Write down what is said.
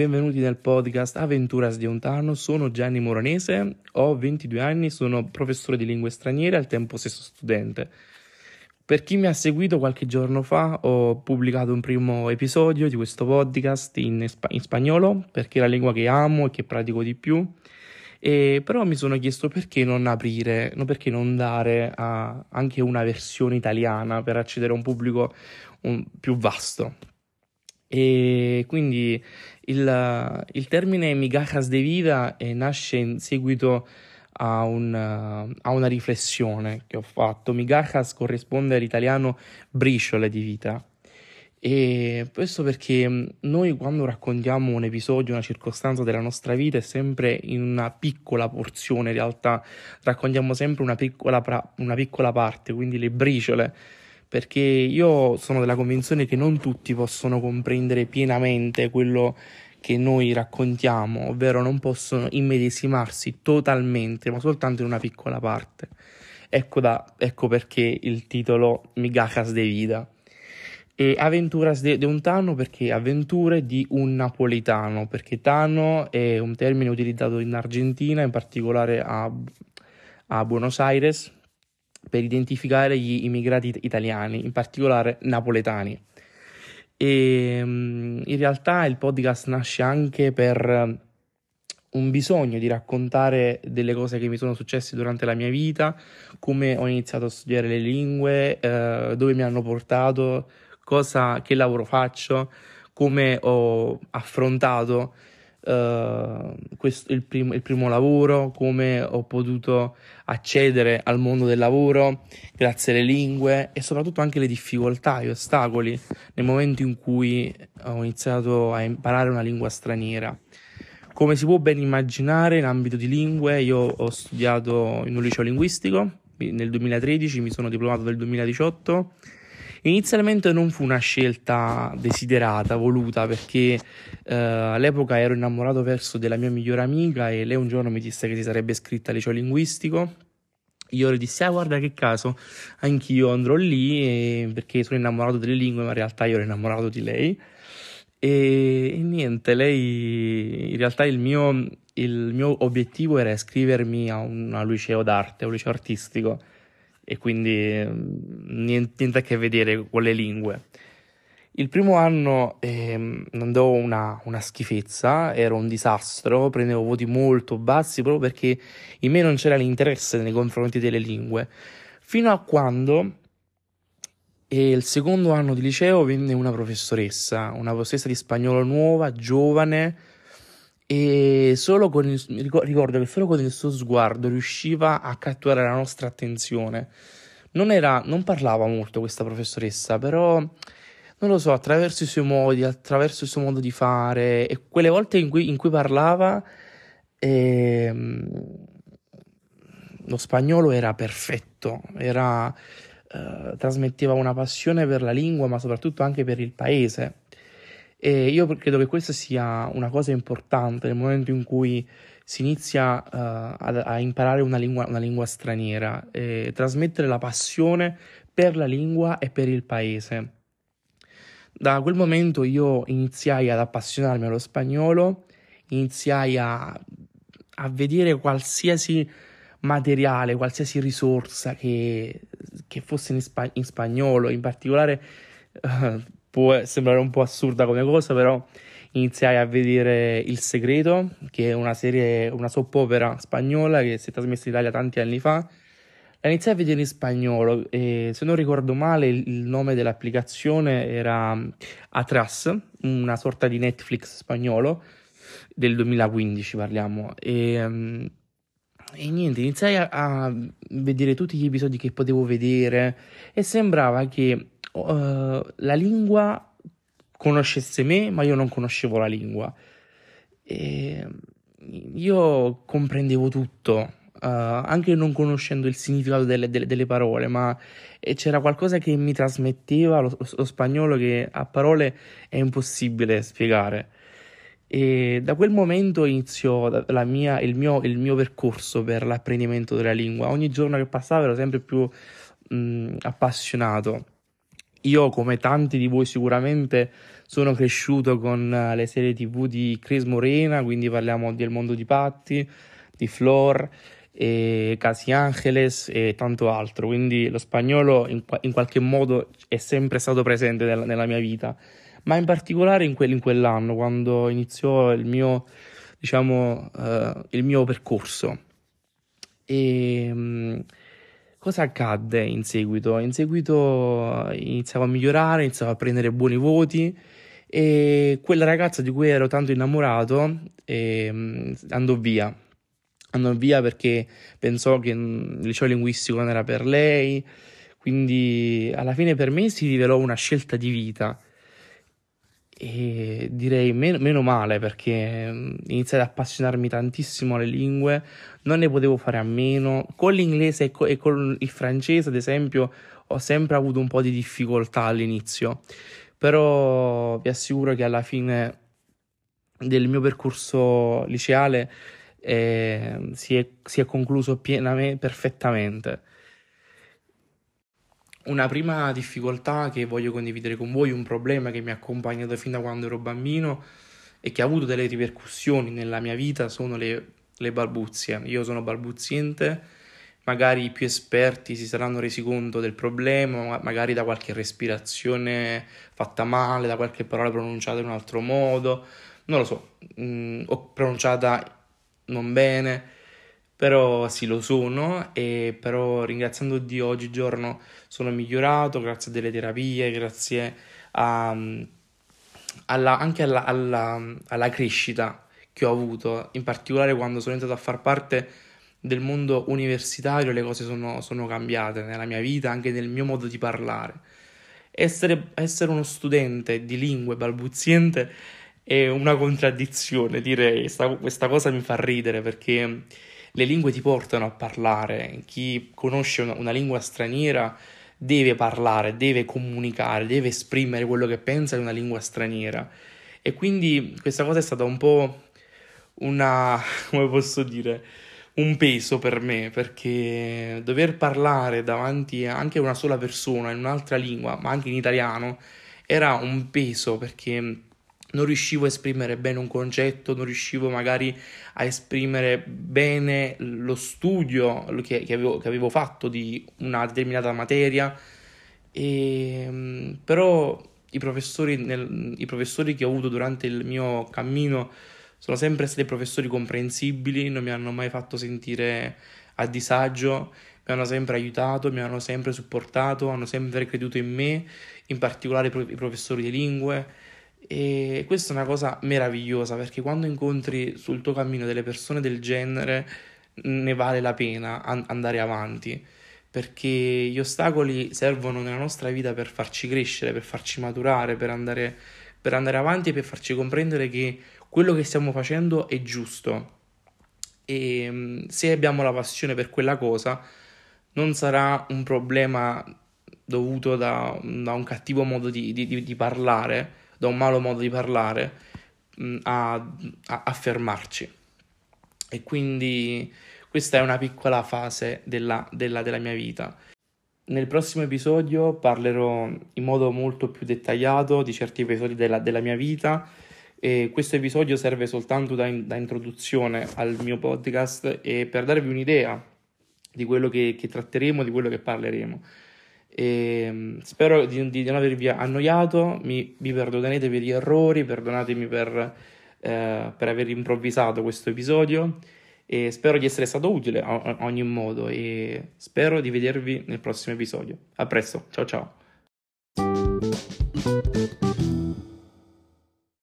benvenuti nel podcast Aventuras di Ontano. Sono Gianni Moronese, ho 22 anni, sono professore di lingue straniere e al tempo stesso studente. Per chi mi ha seguito qualche giorno fa ho pubblicato un primo episodio di questo podcast in, in spagnolo perché è la lingua che amo e che pratico di più. E però mi sono chiesto perché non aprire, perché non dare a, anche una versione italiana per accedere a un pubblico un, più vasto. E quindi il, il termine migajas de vida eh, nasce in seguito a, un, a, una riflessione che ho fatto. Migajas corrisponde all'italiano briciole di vita. E questo perché noi quando raccontiamo un episodio, una circostanza della nostra vita è sempre in una piccola porzione, in realtà raccontiamo sempre una piccola, una piccola parte, quindi le briciole perché io sono della convinzione che non tutti possono comprendere pienamente quello che noi raccontiamo, ovvero non possono immedesimarsi totalmente, ma soltanto in una piccola parte. Ecco, da, ecco perché il titolo Migajas de Vida. E Aventuras de, de un Tano perché avventure di un napoletano, perché Tano è un termine utilizzato in Argentina, in particolare a, a Buenos Aires, per identificare gli immigrati italiani, in particolare napoletani. E mm, in realtà il podcast nasce anche per un bisogno di raccontare delle cose che mi sono successe durante la mia vita, come ho iniziato a studiare le lingue, eh, dove mi hanno portato, cosa, che lavoro faccio, come ho affrontato uh, questo, il, prim- il, primo lavoro, come ho potuto accedere al mondo del lavoro grazie alle lingue e soprattutto anche le difficoltà, gli ostacoli nel momento in cui ho iniziato a imparare una lingua straniera. Come si può ben immaginare, in ambito di lingue, io ho studiato in un liceo linguistico nel 2013, mi sono diplomato nel 2018 Inizialmente non fu una scelta desiderata, voluta, perché eh, all'epoca ero innamorato verso della mia migliore amica e lei un giorno mi disse che si sarebbe iscritta al liceo linguistico. Io le dissi, ah guarda che caso, anch'io andrò lì e... perché sono innamorato delle lingue, ma in realtà io ero innamorato di lei. E, e niente, lei in realtà il mio, il mio obiettivo era iscrivermi a un, a liceo d'arte, a un liceo artistico e quindi mm, niente, niente a che vedere con le lingue. Il primo anno eh, andò una, una, schifezza, era un disastro, prendevo voti molto bassi proprio perché in me non c'era l'interesse nei confronti delle lingue. Fino a quando eh, il secondo anno di liceo venne una professoressa, una professoressa di spagnolo nuova, giovane, e solo con il, ricordo che solo con il suo sguardo riusciva a catturare la nostra attenzione. Non, era, non parlava molto questa professoressa, però non lo so, attraverso i suoi modi, attraverso il suo modo di fare e quelle volte in cui, in cui parlava eh, lo spagnolo era perfetto, era, eh, trasmetteva una passione per la lingua ma soprattutto anche per il paese e io credo che questa sia una cosa importante nel momento in cui si inizia uh, a, a, imparare una lingua, una lingua straniera, eh, trasmettere la passione per la lingua e per il paese. Da quel momento io iniziai ad appassionarmi allo spagnolo, iniziai a, a vedere qualsiasi materiale, qualsiasi risorsa che, che fosse in, spa- in, spagnolo, in particolare uh, può sembrare un po' assurda come cosa, però iniziai a vedere Il Segreto, che è una serie, una soap opera spagnola che si è trasmessa in Italia tanti anni fa. La iniziai a vedere in spagnolo e se non ricordo male il, nome dell'applicazione era Atras, una sorta di Netflix spagnolo del 2015 parliamo e, um, e niente, iniziai a, a vedere tutti gli episodi che potevo vedere e sembrava che uh, la lingua conoscesse me, ma io non conoscevo la lingua. E io comprendevo tutto, uh, anche non conoscendo il significato delle, delle, delle parole, ma c'era qualcosa che mi trasmetteva lo, lo, spagnolo che a parole è impossibile spiegare. E da quel momento iniziò mia, il, mio, il, mio, percorso per l'apprendimento della lingua. Ogni giorno che passava ero sempre più mh, appassionato io, come tanti di voi sicuramente, sono cresciuto con eh, le serie tv di Chris Morena, quindi parliamo del mondo di Patti, di Flor, e Casi Angeles e tanto altro. Quindi lo spagnolo in, in qualche modo è sempre stato presente nella, nella mia vita, ma in particolare in, quel, in, quell'anno, quando iniziò il mio, diciamo, uh, il mio percorso. E... Um, Cosa accadde in seguito? In seguito eh, iniziavo a migliorare, iniziavo a prendere buoni voti e quella ragazza di cui ero tanto innamorato eh, andò via. Andò via perché pensò che il liceo linguistico non era per lei, quindi alla fine per me si rivelò una scelta di vita e direi meno, meno, male perché mm, iniziai ad appassionarmi tantissimo alle lingue, non ne potevo fare a meno. Con l'inglese e, co- e con il francese, ad esempio, ho sempre avuto un po' di difficoltà all'inizio, però vi assicuro che alla fine del mio percorso liceale eh, si, è, si, è, concluso pienamente, perfettamente. Una prima difficoltà che voglio condividere con voi, un problema che mi ha accompagnato fin da quando ero bambino e che ha avuto delle ripercussioni nella mia vita sono le, le balbuzie. Io sono balbuziente, magari i più esperti si saranno resi conto del problema, magari da qualche respirazione fatta male, da qualche parola pronunciata in un altro modo, non lo so, mh, mm, o pronunciata non bene però sì lo sono e però ringraziando Dio oggigiorno sono migliorato grazie a delle terapie, grazie a, alla, anche alla, alla, alla, crescita che ho avuto, in particolare quando sono entrato a far parte del mondo universitario le cose sono, sono cambiate nella mia vita, anche nel mio modo di parlare. Essere, essere uno studente di lingue balbuziente è una contraddizione, direi, questa, questa cosa mi fa ridere perché le lingue ti portano a parlare, chi conosce una, una lingua straniera deve parlare, deve comunicare, deve esprimere quello che pensa in una lingua straniera. E quindi questa cosa è stata un po' una, come posso dire, un peso per me, perché dover parlare davanti anche a una sola persona in un'altra lingua, ma anche in italiano, era un peso perché non riuscivo a esprimere bene un concetto, non riuscivo magari a esprimere bene lo studio che, che, avevo, che avevo, fatto di una determinata materia, e, ehm, però i professori, nel, i professori che ho avuto durante il mio cammino sono sempre stati professori comprensibili, non mi hanno mai fatto sentire a disagio, mi hanno sempre aiutato, mi hanno sempre supportato, hanno sempre creduto in me, in particolare i professori di lingue e questa è una cosa meravigliosa perché quando incontri sul tuo cammino delle persone del genere ne vale la pena andare avanti. Perché gli ostacoli servono nella nostra vita per farci crescere, per farci maturare, per andare, per andare avanti e per farci comprendere che quello che stiamo facendo è giusto. E mm, se abbiamo la passione per quella cosa non sarà un problema dovuto da, da un cattivo modo di, di, di parlare da un malo modo di parlare mm, a, a, a fermarci. E quindi questa è una piccola fase della, della, della mia vita. Nel prossimo episodio parlerò in modo molto più dettagliato di certi episodi della, della mia vita e questo episodio serve soltanto da, in, da, introduzione al mio podcast e per darvi un'idea di quello che, che tratteremo, di quello che parleremo. E mm, spero di, di, non avervi annoiato, mi, mi perdonate per gli errori, perdonatemi per, eh, per aver improvvisato questo episodio e spero di essere stato utile a, a ogni modo e spero di vedervi nel prossimo episodio. A presto, ciao ciao.